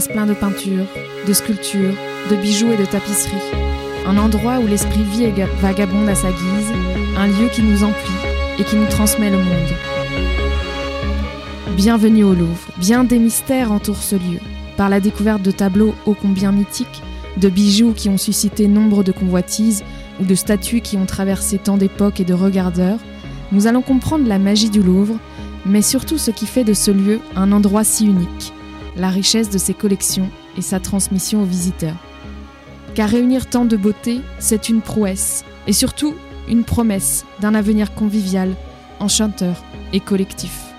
Plein de peintures, de sculptures, de bijoux et de tapisseries. Un endroit où l'esprit vit et ga- vagabonde à sa guise, un lieu qui nous emplit et qui nous transmet le monde. Bienvenue au Louvre, bien des mystères entourent ce lieu, par la découverte de tableaux ô combien mythiques, de bijoux qui ont suscité nombre de convoitises ou de statues qui ont traversé tant d'époques et de regardeurs, nous allons comprendre la magie du Louvre, mais surtout ce qui fait de ce lieu un endroit si unique, la richesse de ses collections et sa transmission aux visiteurs. Car réunir tant de beauté, c'est une prouesse, et surtout une promesse d'un avenir convivial, enchanteur et collectif.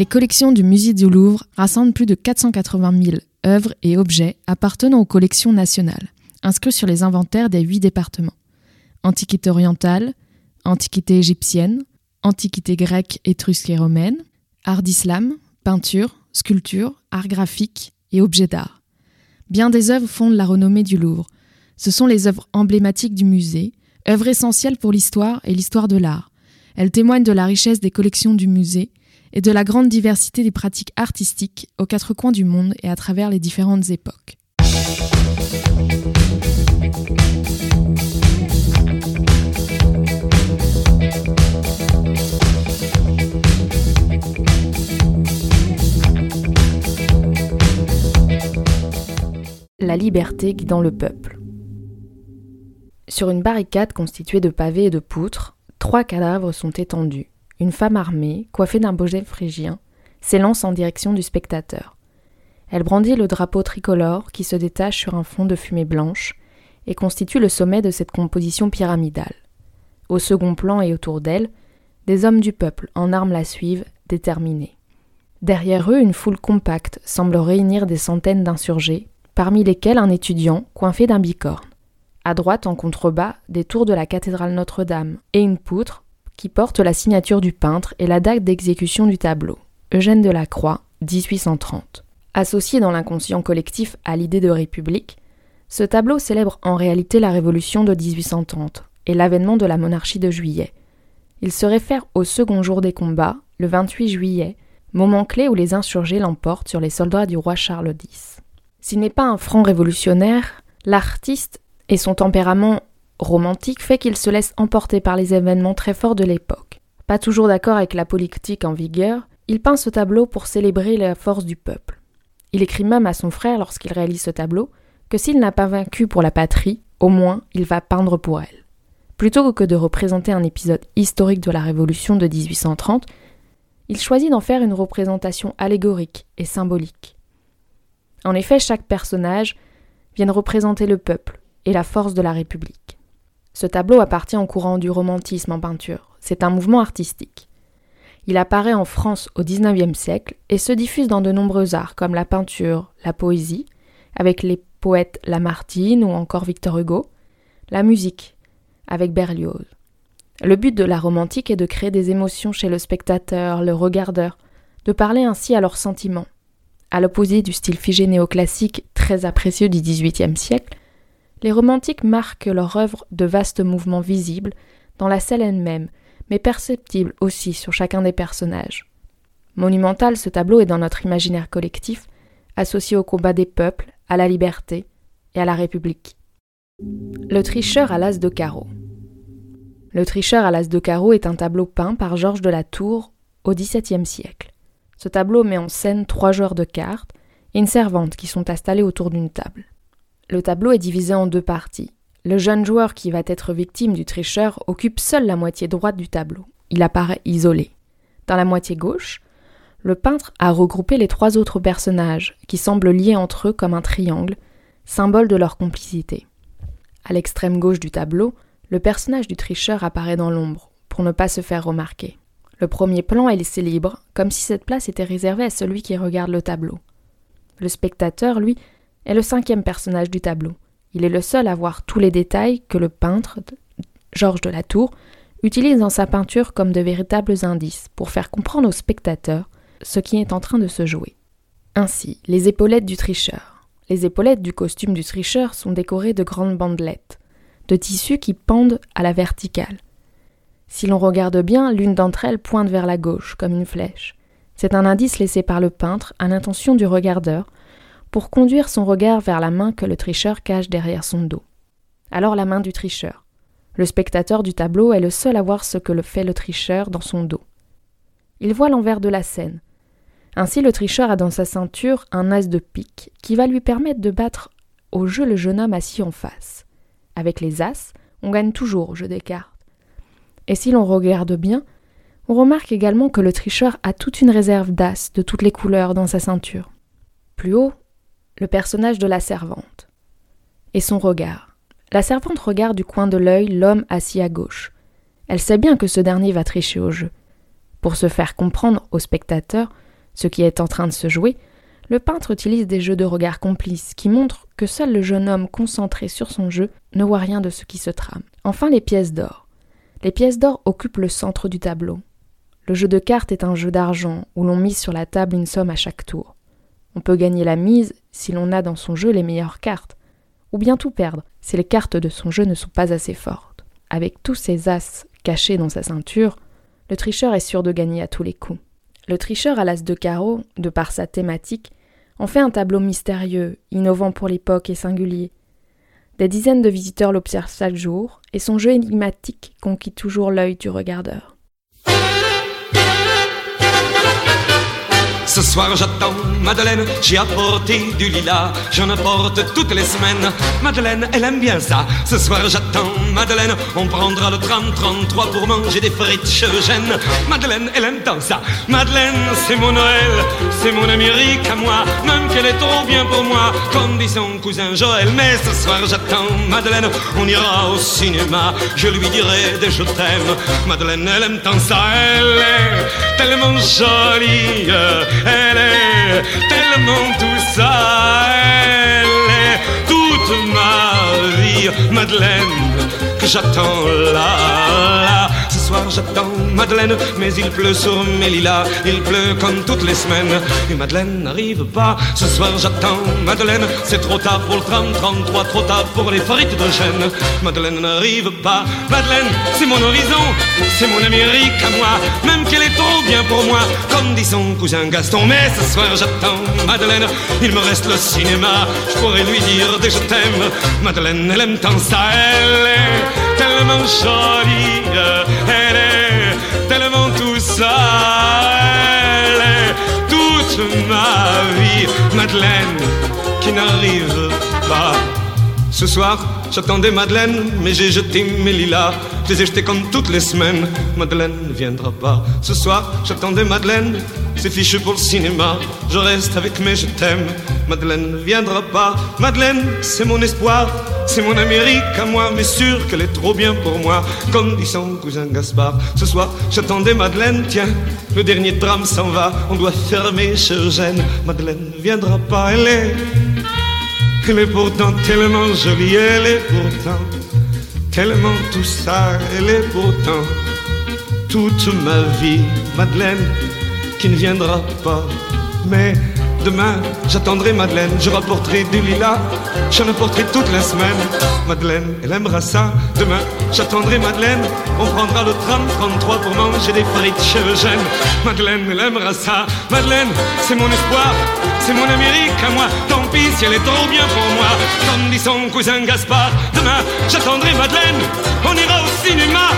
Les collections du musée du Louvre rassemblent plus de 480 000 œuvres et objets appartenant aux collections nationales, inscrits sur les inventaires des huit départements. Antiquité orientale, Antiquité égyptienne, Antiquité grecque, étrusque et romaine, art d'islam, peinture, sculpture, art graphique et objets d'art. Bien des œuvres fondent la renommée du Louvre. Ce sont les œuvres emblématiques du musée, œuvres essentielles pour l'histoire et l'histoire de l'art. Elles témoignent de la richesse des collections du musée et de la grande diversité des pratiques artistiques aux quatre coins du monde et à travers les différentes époques. La liberté guidant le peuple. Sur une barricade constituée de pavés et de poutres, trois cadavres sont étendus. Une femme armée, coiffée d'un boget phrygien, s'élance en direction du spectateur. Elle brandit le drapeau tricolore qui se détache sur un fond de fumée blanche et constitue le sommet de cette composition pyramidale. Au second plan et autour d'elle, des hommes du peuple en armes la suivent, déterminés. Derrière eux, une foule compacte semble réunir des centaines d'insurgés, parmi lesquels un étudiant coiffé d'un bicorne. À droite, en contrebas, des tours de la cathédrale Notre-Dame et une poutre qui porte la signature du peintre et la date d'exécution du tableau. Eugène Delacroix, 1830. Associé dans l'inconscient collectif à l'idée de république, ce tableau célèbre en réalité la révolution de 1830 et l'avènement de la monarchie de juillet. Il se réfère au second jour des combats, le 28 juillet, moment clé où les insurgés l'emportent sur les soldats du roi Charles X. S'il n'est pas un franc révolutionnaire, l'artiste et son tempérament romantique fait qu'il se laisse emporter par les événements très forts de l'époque. Pas toujours d'accord avec la politique en vigueur, il peint ce tableau pour célébrer la force du peuple. Il écrit même à son frère lorsqu'il réalise ce tableau que s'il n'a pas vaincu pour la patrie, au moins il va peindre pour elle. Plutôt que de représenter un épisode historique de la Révolution de 1830, il choisit d'en faire une représentation allégorique et symbolique. En effet, chaque personnage vient représenter le peuple et la force de la République. Ce tableau appartient au courant du romantisme en peinture. C'est un mouvement artistique. Il apparaît en France au XIXe siècle et se diffuse dans de nombreux arts comme la peinture, la poésie, avec les poètes Lamartine ou encore Victor Hugo, la musique, avec Berlioz. Le but de la romantique est de créer des émotions chez le spectateur, le regardeur, de parler ainsi à leurs sentiments. À l'opposé du style figé néoclassique très apprécié du XVIIIe siècle, les romantiques marquent leur œuvre de vastes mouvements visibles dans la scène elle-même, mais perceptibles aussi sur chacun des personnages. Monumental, ce tableau est dans notre imaginaire collectif, associé au combat des peuples, à la liberté et à la République. Le tricheur à l'as de carreau. Le tricheur à l'as de carreau est un tableau peint par Georges de la Tour au XVIIe siècle. Ce tableau met en scène trois joueurs de cartes et une servante qui sont installés autour d'une table. Le tableau est divisé en deux parties. Le jeune joueur qui va être victime du tricheur occupe seul la moitié droite du tableau. Il apparaît isolé. Dans la moitié gauche, le peintre a regroupé les trois autres personnages, qui semblent liés entre eux comme un triangle, symbole de leur complicité. À l'extrême gauche du tableau, le personnage du tricheur apparaît dans l'ombre, pour ne pas se faire remarquer. Le premier plan est laissé libre, comme si cette place était réservée à celui qui regarde le tableau. Le spectateur, lui, est le cinquième personnage du tableau. Il est le seul à voir tous les détails que le peintre, Georges de la Tour, utilise dans sa peinture comme de véritables indices pour faire comprendre au spectateur ce qui est en train de se jouer. Ainsi, les épaulettes du tricheur. Les épaulettes du costume du tricheur sont décorées de grandes bandelettes, de tissus qui pendent à la verticale. Si l'on regarde bien, l'une d'entre elles pointe vers la gauche, comme une flèche. C'est un indice laissé par le peintre à l'intention du regardeur, pour conduire son regard vers la main que le tricheur cache derrière son dos. Alors la main du tricheur. Le spectateur du tableau est le seul à voir ce que le fait le tricheur dans son dos. Il voit l'envers de la scène, ainsi, le tricheur a dans sa ceinture un as de pique qui va lui permettre de battre au jeu le jeune homme assis en face. Avec les as, on gagne toujours au jeu des cartes. Et si l'on regarde bien, on remarque également que le tricheur a toute une réserve d'as de toutes les couleurs dans sa ceinture. Plus haut, le personnage de la servante. Et son regard. La servante regarde du coin de l'œil l'homme assis à gauche. Elle sait bien que ce dernier va tricher au jeu. Pour se faire comprendre au spectateur, ce qui est en train de se jouer, le peintre utilise des jeux de regard complices qui montrent que seul le jeune homme concentré sur son jeu ne voit rien de ce qui se trame. Enfin, les pièces d'or. Les pièces d'or occupent le centre du tableau. Le jeu de cartes est un jeu d'argent où l'on mise sur la table une somme à chaque tour. On peut gagner la mise si l'on a dans son jeu les meilleures cartes, ou bien tout perdre si les cartes de son jeu ne sont pas assez fortes. Avec tous ces as cachés dans sa ceinture, le tricheur est sûr de gagner à tous les coups. Le tricheur à l'as de carreau, de par sa thématique, en fait un tableau mystérieux, innovant pour l'époque et singulier. Des dizaines de visiteurs l'observent chaque jour, et son jeu énigmatique conquit toujours l'œil du regardeur. Ce soir j'attends Madeleine, j'ai apporté du lilas, j'en apporte toutes les semaines. Madeleine, elle aime bien ça. Ce soir j'attends Madeleine, on prendra le tram 33 pour manger des frites chevgènes. Madeleine, elle aime tant ça. Madeleine, c'est mon Noël, c'est mon Amérique à moi, même qu'elle est trop bien pour moi, comme dit son cousin Joël. Mais ce soir j'attends Madeleine, on ira au cinéma, je lui dirai des je t'aime. Madeleine, elle aime tant ça, elle est tellement jolie elle est tellement tout ça, elle est toute ma vie, Madeleine, que j'attends là, là soir j'attends Madeleine, mais il pleut sur mes lilas, il pleut comme toutes les semaines, et Madeleine n'arrive pas. Ce soir j'attends Madeleine, c'est trop tard pour le tram 33, trop tard pour les frites de chêne. Madeleine n'arrive pas. Madeleine, c'est mon horizon, c'est mon Amérique à moi, même qu'elle est trop bien pour moi, comme dit son cousin Gaston. Mais ce soir j'attends Madeleine, il me reste le cinéma, je pourrais lui dire des je t'aime. Madeleine, elle aime tant ça, elle est tellement jolie. Ma vie. Madeleine qui n'arrive pas. Ce soir, j'attendais Madeleine, mais j'ai jeté mes lilas. Je les ai jetés comme toutes les semaines. Madeleine ne viendra pas. Ce soir, j'attendais Madeleine, c'est fichu pour le cinéma. Je reste avec mes je t'aime. Madeleine ne viendra pas. Madeleine, c'est mon espoir. C'est mon Amérique à moi, mais sûr qu'elle est trop bien pour moi. Comme dit son cousin Gaspard. Ce soir, j'attendais Madeleine. Tiens, le dernier drame s'en va. On doit fermer chez Eugène. Madeleine ne viendra pas. Elle est. Elle est pourtant tellement jolie. Elle est pourtant tellement tout ça, elle est pourtant toute ma vie, Madeleine, qui ne viendra pas. Mais Demain, j'attendrai Madeleine, je rapporterai du lilas, j'en apporterai toute la semaine. Madeleine, elle aimera ça. Demain, j'attendrai Madeleine, on prendra le tram 33 pour manger des frites chez Eugène. Madeleine, elle aimera ça. Madeleine, c'est mon espoir, c'est mon Amérique à moi. Tant pis si elle est trop bien pour moi. Comme dit son cousin Gaspard, demain, j'attendrai Madeleine, on ira au cinéma.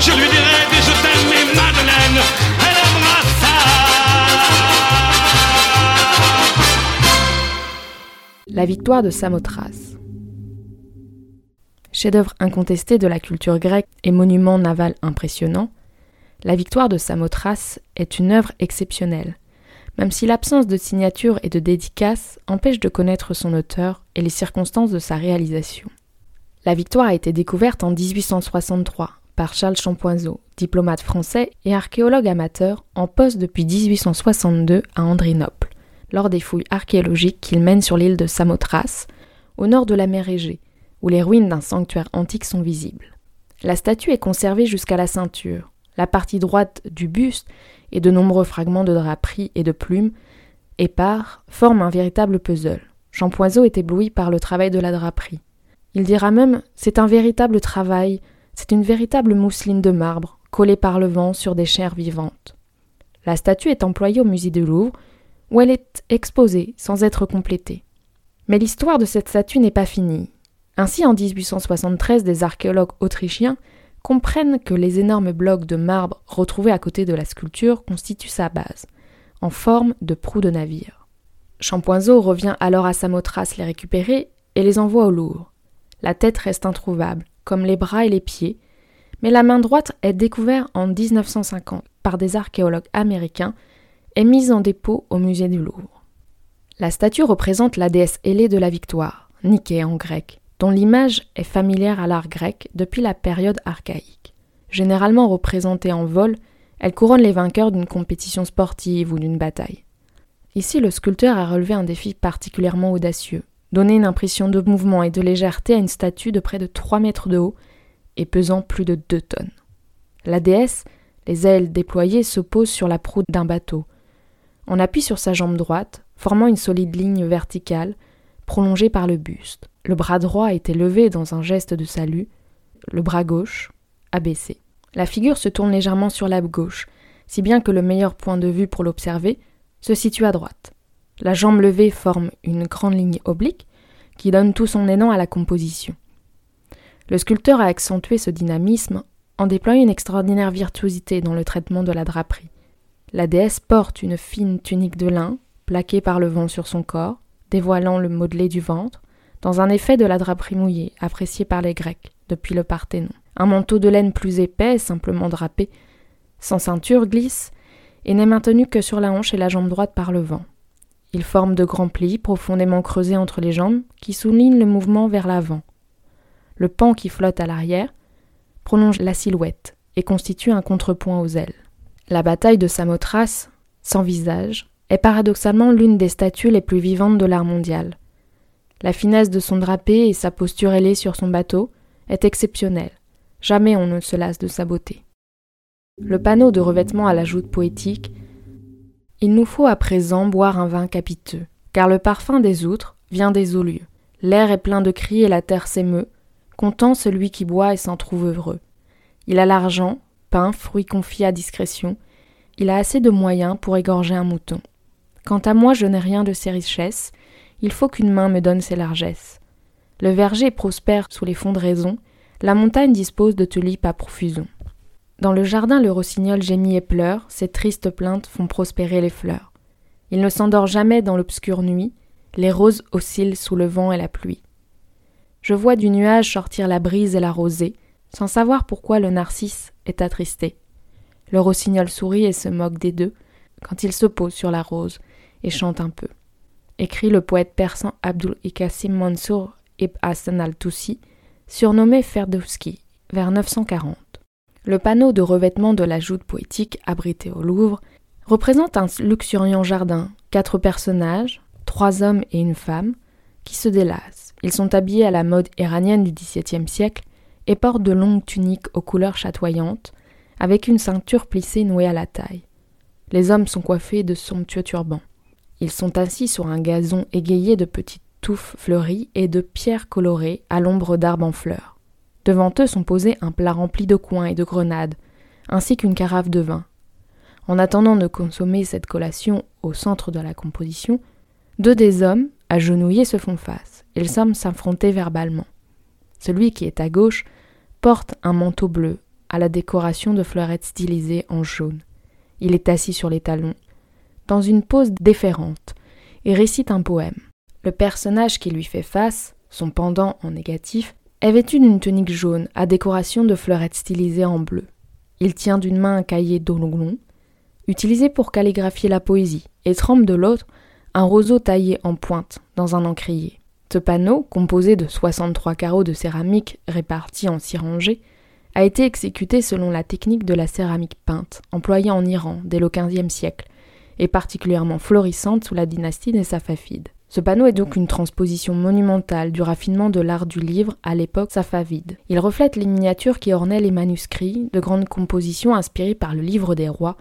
Je lui dirai des je t'aime, mais Madeleine, La victoire de Samothrace. Chef-d'œuvre incontesté de la culture grecque et monument naval impressionnant, la victoire de Samothrace est une œuvre exceptionnelle, même si l'absence de signature et de dédicace empêche de connaître son auteur et les circonstances de sa réalisation. La victoire a été découverte en 1863 par Charles Champoiseau, diplomate français et archéologue amateur en poste depuis 1862 à Andrinople lors des fouilles archéologiques qu'il mène sur l'île de Samothrace, au nord de la mer Égée, où les ruines d'un sanctuaire antique sont visibles. La statue est conservée jusqu'à la ceinture. La partie droite du buste et de nombreux fragments de draperie et de plumes épars forment un véritable puzzle. Champoiseau est ébloui par le travail de la draperie. Il dira même C'est un véritable travail, c'est une véritable mousseline de marbre, collée par le vent sur des chairs vivantes. La statue est employée au musée du Louvre où elle est exposée sans être complétée. Mais l'histoire de cette statue n'est pas finie. Ainsi, en 1873, des archéologues autrichiens comprennent que les énormes blocs de marbre retrouvés à côté de la sculpture constituent sa base, en forme de proue de navire. Champoiseau revient alors à Samothrace les récupérer et les envoie au Louvre. La tête reste introuvable, comme les bras et les pieds, mais la main droite est découverte en 1950 par des archéologues américains est mise en dépôt au musée du Louvre. La statue représente la déesse ailée de la victoire, Nike en grec, dont l'image est familière à l'art grec depuis la période archaïque. Généralement représentée en vol, elle couronne les vainqueurs d'une compétition sportive ou d'une bataille. Ici, le sculpteur a relevé un défi particulièrement audacieux, donner une impression de mouvement et de légèreté à une statue de près de 3 mètres de haut et pesant plus de 2 tonnes. La déesse, les ailes déployées, se pose sur la proue d'un bateau, on appuie sur sa jambe droite, formant une solide ligne verticale, prolongée par le buste. Le bras droit été levé dans un geste de salut, le bras gauche abaissé. La figure se tourne légèrement sur la gauche, si bien que le meilleur point de vue pour l'observer se situe à droite. La jambe levée forme une grande ligne oblique qui donne tout son élan à la composition. Le sculpteur a accentué ce dynamisme en déployant une extraordinaire virtuosité dans le traitement de la draperie. La déesse porte une fine tunique de lin, plaquée par le vent sur son corps, dévoilant le modelé du ventre, dans un effet de la draperie mouillée, apprécié par les Grecs depuis le Parthénon. Un manteau de laine plus épais, simplement drapé, sans ceinture, glisse, et n'est maintenu que sur la hanche et la jambe droite par le vent. Il forme de grands plis profondément creusés entre les jambes qui soulignent le mouvement vers l'avant. Le pan qui flotte à l'arrière prolonge la silhouette et constitue un contrepoint aux ailes. La bataille de Samothrace, sans visage, est paradoxalement l'une des statues les plus vivantes de l'art mondial. La finesse de son drapé et sa posture ailée sur son bateau est exceptionnelle. Jamais on ne se lasse de sa beauté. Le panneau de revêtement à la joute poétique Il nous faut à présent boire un vin capiteux, car le parfum des outres vient des eaux lieux. L'air est plein de cris et la terre s'émeut, content celui qui boit et s'en trouve heureux. Il a l'argent, pain, fruits confiés à discrétion, il a assez de moyens pour égorger un mouton. Quant à moi, je n'ai rien de ces richesses, il faut qu'une main me donne ses largesses. Le verger prospère sous les fonds de raison, la montagne dispose de tulipes à profusion. Dans le jardin, le rossignol gémit et pleure, ses tristes plaintes font prospérer les fleurs. Il ne s'endort jamais dans l'obscure nuit, les roses oscillent sous le vent et la pluie. Je vois du nuage sortir la brise et la rosée, sans savoir pourquoi le narcisse est attristé. Le rossignol sourit et se moque des deux quand il se pose sur la rose et chante un peu. Écrit le poète persan Abdul Ikassim Mansour ibn Hassan al-Toussi, surnommé Ferdowski, vers 940. Le panneau de revêtement de la joute poétique abrité au Louvre représente un luxuriant jardin, quatre personnages, trois hommes et une femme, qui se délassent. Ils sont habillés à la mode iranienne du XVIIe siècle et portent de longues tuniques aux couleurs chatoyantes, avec une ceinture plissée nouée à la taille. Les hommes sont coiffés de somptueux turbans. Ils sont assis sur un gazon égayé de petites touffes fleuries et de pierres colorées à l'ombre d'arbres en fleurs. Devant eux sont posés un plat rempli de coins et de grenades, ainsi qu'une carafe de vin. En attendant de consommer cette collation au centre de la composition, deux des hommes, agenouillés, se font face. Ils semblent s'affronter verbalement. Celui qui est à gauche porte un manteau bleu à la décoration de fleurettes stylisées en jaune. Il est assis sur les talons, dans une pose déférente, et récite un poème. Le personnage qui lui fait face, son pendant en négatif, est vêtu d'une tunique jaune à décoration de fleurettes stylisées en bleu. Il tient d'une main un cahier d'olonglon, utilisé pour calligraphier la poésie, et trempe de l'autre un roseau taillé en pointe dans un encrier. Ce panneau, composé de 63 carreaux de céramique répartis en six rangées, a été exécuté selon la technique de la céramique peinte, employée en Iran dès le XVe siècle, et particulièrement florissante sous la dynastie des Safavides. Ce panneau est donc une transposition monumentale du raffinement de l'art du livre à l'époque safavide. Il reflète les miniatures qui ornaient les manuscrits, de grandes compositions inspirées par le livre des rois,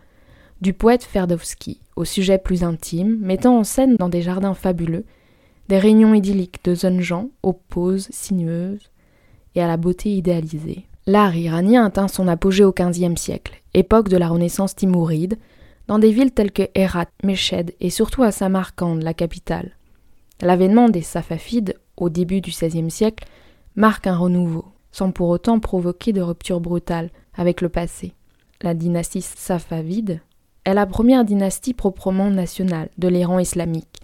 du poète Ferdowski, au sujet plus intime, mettant en scène dans des jardins fabuleux des réunions idylliques de jeunes gens aux poses sinueuses et à la beauté idéalisée. L'art iranien atteint son apogée au XVe siècle, époque de la Renaissance timouride, dans des villes telles que Herat, Meshed et surtout à Samarcande, la capitale. L'avènement des Safafides au début du XVIe siècle marque un renouveau, sans pour autant provoquer de rupture brutale avec le passé. La dynastie Safavide est la première dynastie proprement nationale de l'Iran islamique,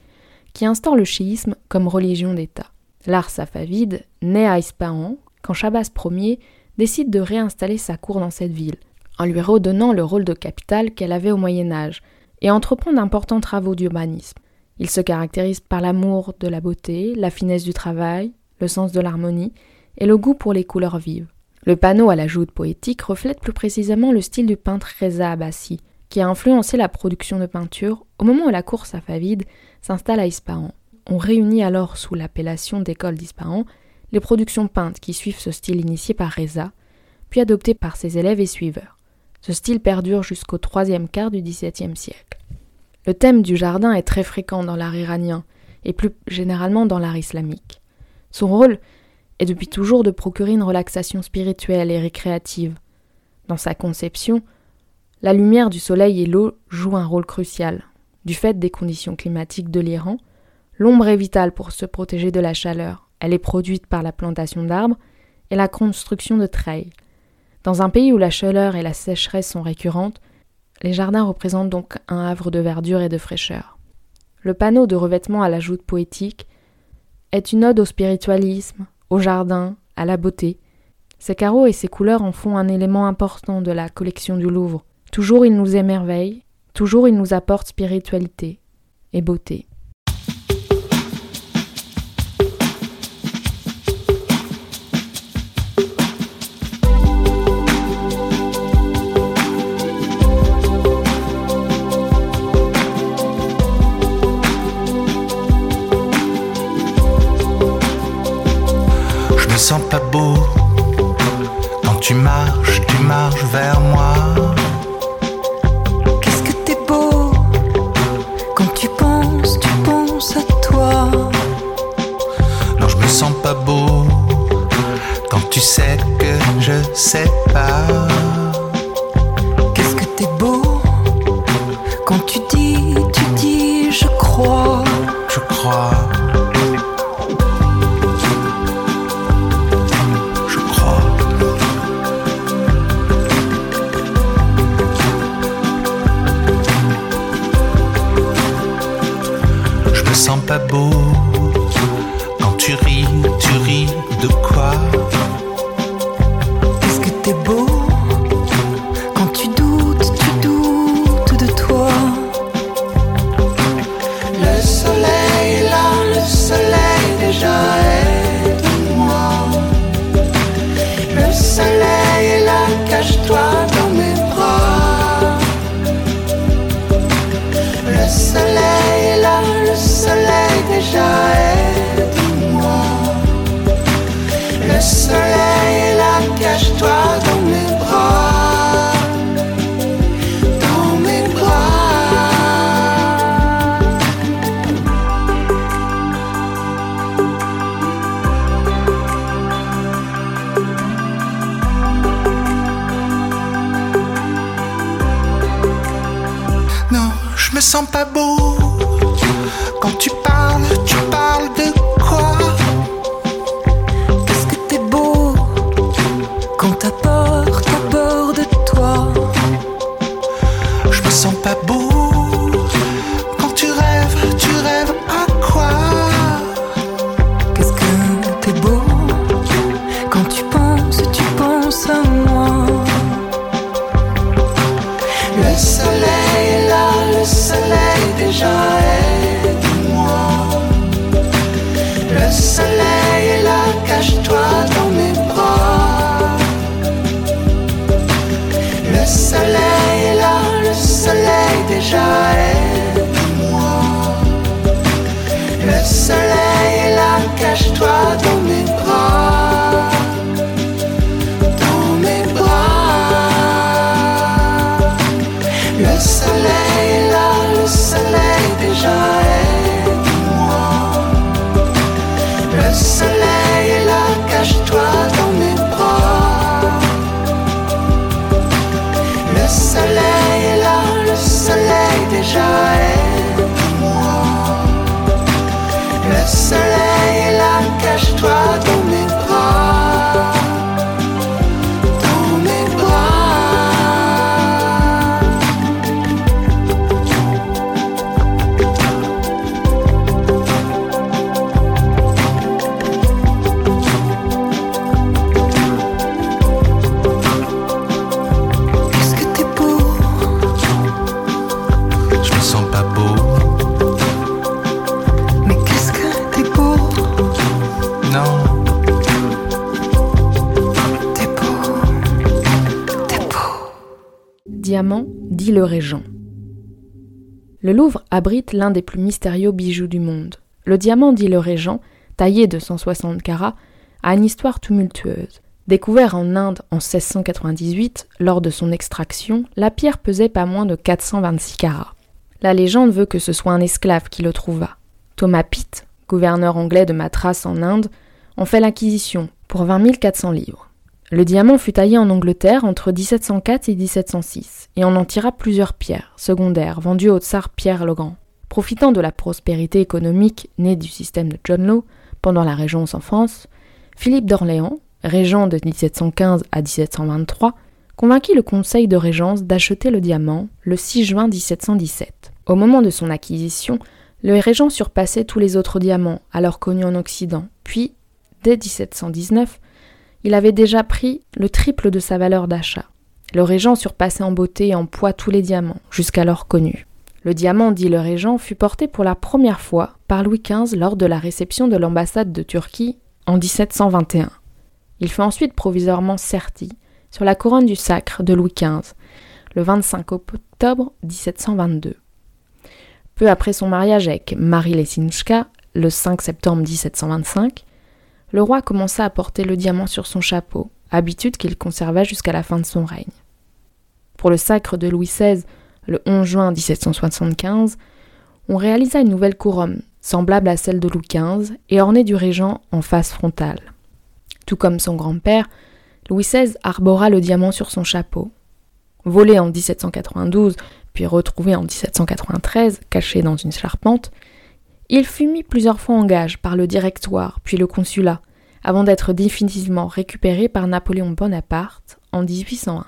qui instaure le chiisme comme religion d'État. L'art safavide naît à Ispahan quand Shabazz Ier décide de réinstaller sa cour dans cette ville, en lui redonnant le rôle de capitale qu'elle avait au Moyen Âge, et entreprend d'importants travaux d'urbanisme. Il se caractérise par l'amour de la beauté, la finesse du travail, le sens de l'harmonie et le goût pour les couleurs vives. Le panneau à la joute poétique reflète plus précisément le style du peintre Reza Abbasi, qui a influencé la production de peinture au moment où la cour safavide s'installe à Ispahan. On réunit alors sous l'appellation d'école d'Ispahan les productions peintes qui suivent ce style initié par Reza, puis adopté par ses élèves et suiveurs. Ce style perdure jusqu'au troisième quart du XVIIe siècle. Le thème du jardin est très fréquent dans l'art iranien, et plus généralement dans l'art islamique. Son rôle est depuis toujours de procurer une relaxation spirituelle et récréative. Dans sa conception, la lumière du soleil et l'eau jouent un rôle crucial. Du fait des conditions climatiques de l'Iran, l'ombre est vitale pour se protéger de la chaleur. Elle est produite par la plantation d'arbres et la construction de treilles. Dans un pays où la chaleur et la sécheresse sont récurrentes, les jardins représentent donc un havre de verdure et de fraîcheur. Le panneau de revêtement à la joute poétique est une ode au spiritualisme, au jardin, à la beauté. Ces carreaux et ces couleurs en font un élément important de la collection du Louvre. Toujours il nous émerveille, toujours il nous apporte spiritualité et beauté. Je me sens pas beau quand tu marches, tu marches vers moi. Je Le Louvre abrite l'un des plus mystérieux bijoux du monde. Le diamant, dit le régent, taillé de 160 carats, a une histoire tumultueuse. Découvert en Inde en 1698, lors de son extraction, la pierre pesait pas moins de 426 carats. La légende veut que ce soit un esclave qui le trouva. Thomas Pitt, gouverneur anglais de Madras en Inde, en fait l'acquisition pour 20 400 livres. Le diamant fut taillé en Angleterre entre 1704 et 1706, et on en tira plusieurs pierres secondaires vendues au tsar Pierre le Grand. Profitant de la prospérité économique née du système de John Law pendant la régence en France, Philippe d'Orléans, régent de 1715 à 1723, convainquit le conseil de régence d'acheter le diamant le 6 juin 1717. Au moment de son acquisition, le régent surpassait tous les autres diamants alors connus en Occident, puis, dès 1719, il avait déjà pris le triple de sa valeur d'achat. Le régent surpassait en beauté et en poids tous les diamants, jusqu'alors connus. Le diamant, dit le régent, fut porté pour la première fois par Louis XV lors de la réception de l'ambassade de Turquie en 1721. Il fut ensuite provisoirement serti sur la couronne du sacre de Louis XV, le 25 octobre 1722. Peu après son mariage avec Marie Lesinska, le 5 septembre 1725, le roi commença à porter le diamant sur son chapeau, habitude qu'il conserva jusqu'à la fin de son règne. Pour le sacre de Louis XVI, le 11 juin 1775, on réalisa une nouvelle couronne, semblable à celle de Louis XV et ornée du régent en face frontale. Tout comme son grand-père, Louis XVI arbora le diamant sur son chapeau. Volé en 1792, puis retrouvé en 1793, caché dans une charpente, il fut mis plusieurs fois en gage par le directoire, puis le consulat, avant d'être définitivement récupéré par Napoléon Bonaparte en 1801.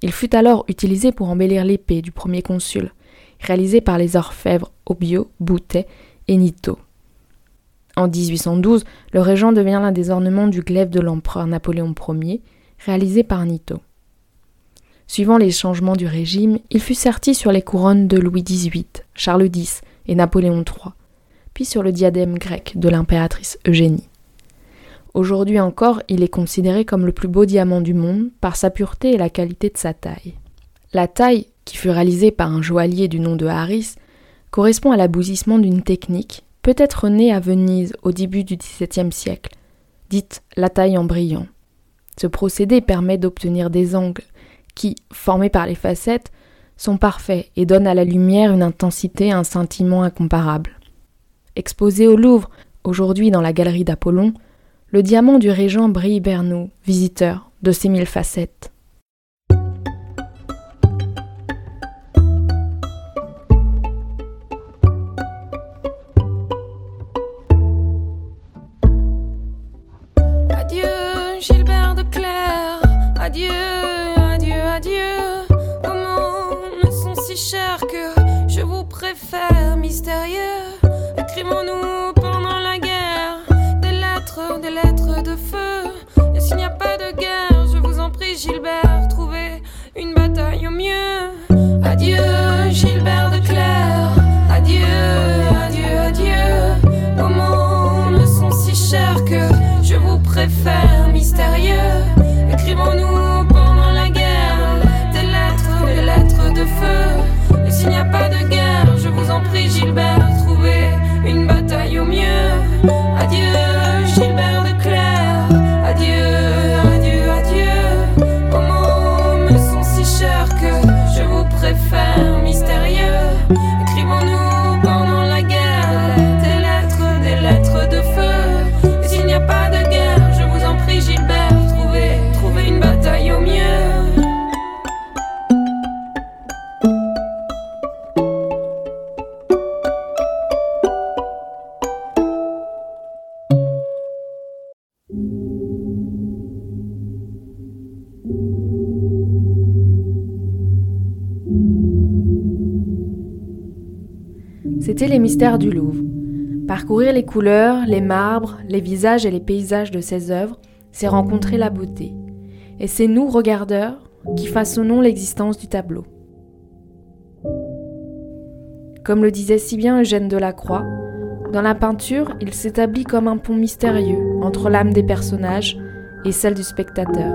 Il fut alors utilisé pour embellir l'épée du premier consul, réalisée par les orfèvres Obio, Boutet et Nito. En 1812, le régent devient l'un des ornements du glaive de l'empereur Napoléon Ier, réalisé par Nito. Suivant les changements du régime, il fut serti sur les couronnes de Louis XVIII, Charles X et Napoléon III, sur le diadème grec de l'impératrice Eugénie. Aujourd'hui encore, il est considéré comme le plus beau diamant du monde par sa pureté et la qualité de sa taille. La taille, qui fut réalisée par un joaillier du nom de Harris, correspond à l'aboutissement d'une technique, peut-être née à Venise au début du XVIIe siècle, dite la taille en brillant. Ce procédé permet d'obtenir des angles qui, formés par les facettes, sont parfaits et donnent à la lumière une intensité et un scintillement incomparables. Exposé au Louvre, aujourd'hui dans la galerie d'Apollon, le hiamant du régent brille visiteurs, de ses mille facettes. du Louvre. Parcourir les couleurs, les marbres, les visages et les paysages de ses œuvres, c'est rencontrer la beauté. Et c'est nous, regardeurs, qui façonnons l'existence du tableau. Comme le disait si bien Eugène Delacroix, dans la peinture, il s'établit comme un pont mystérieux entre l'âme des personnages et celle du spectateur.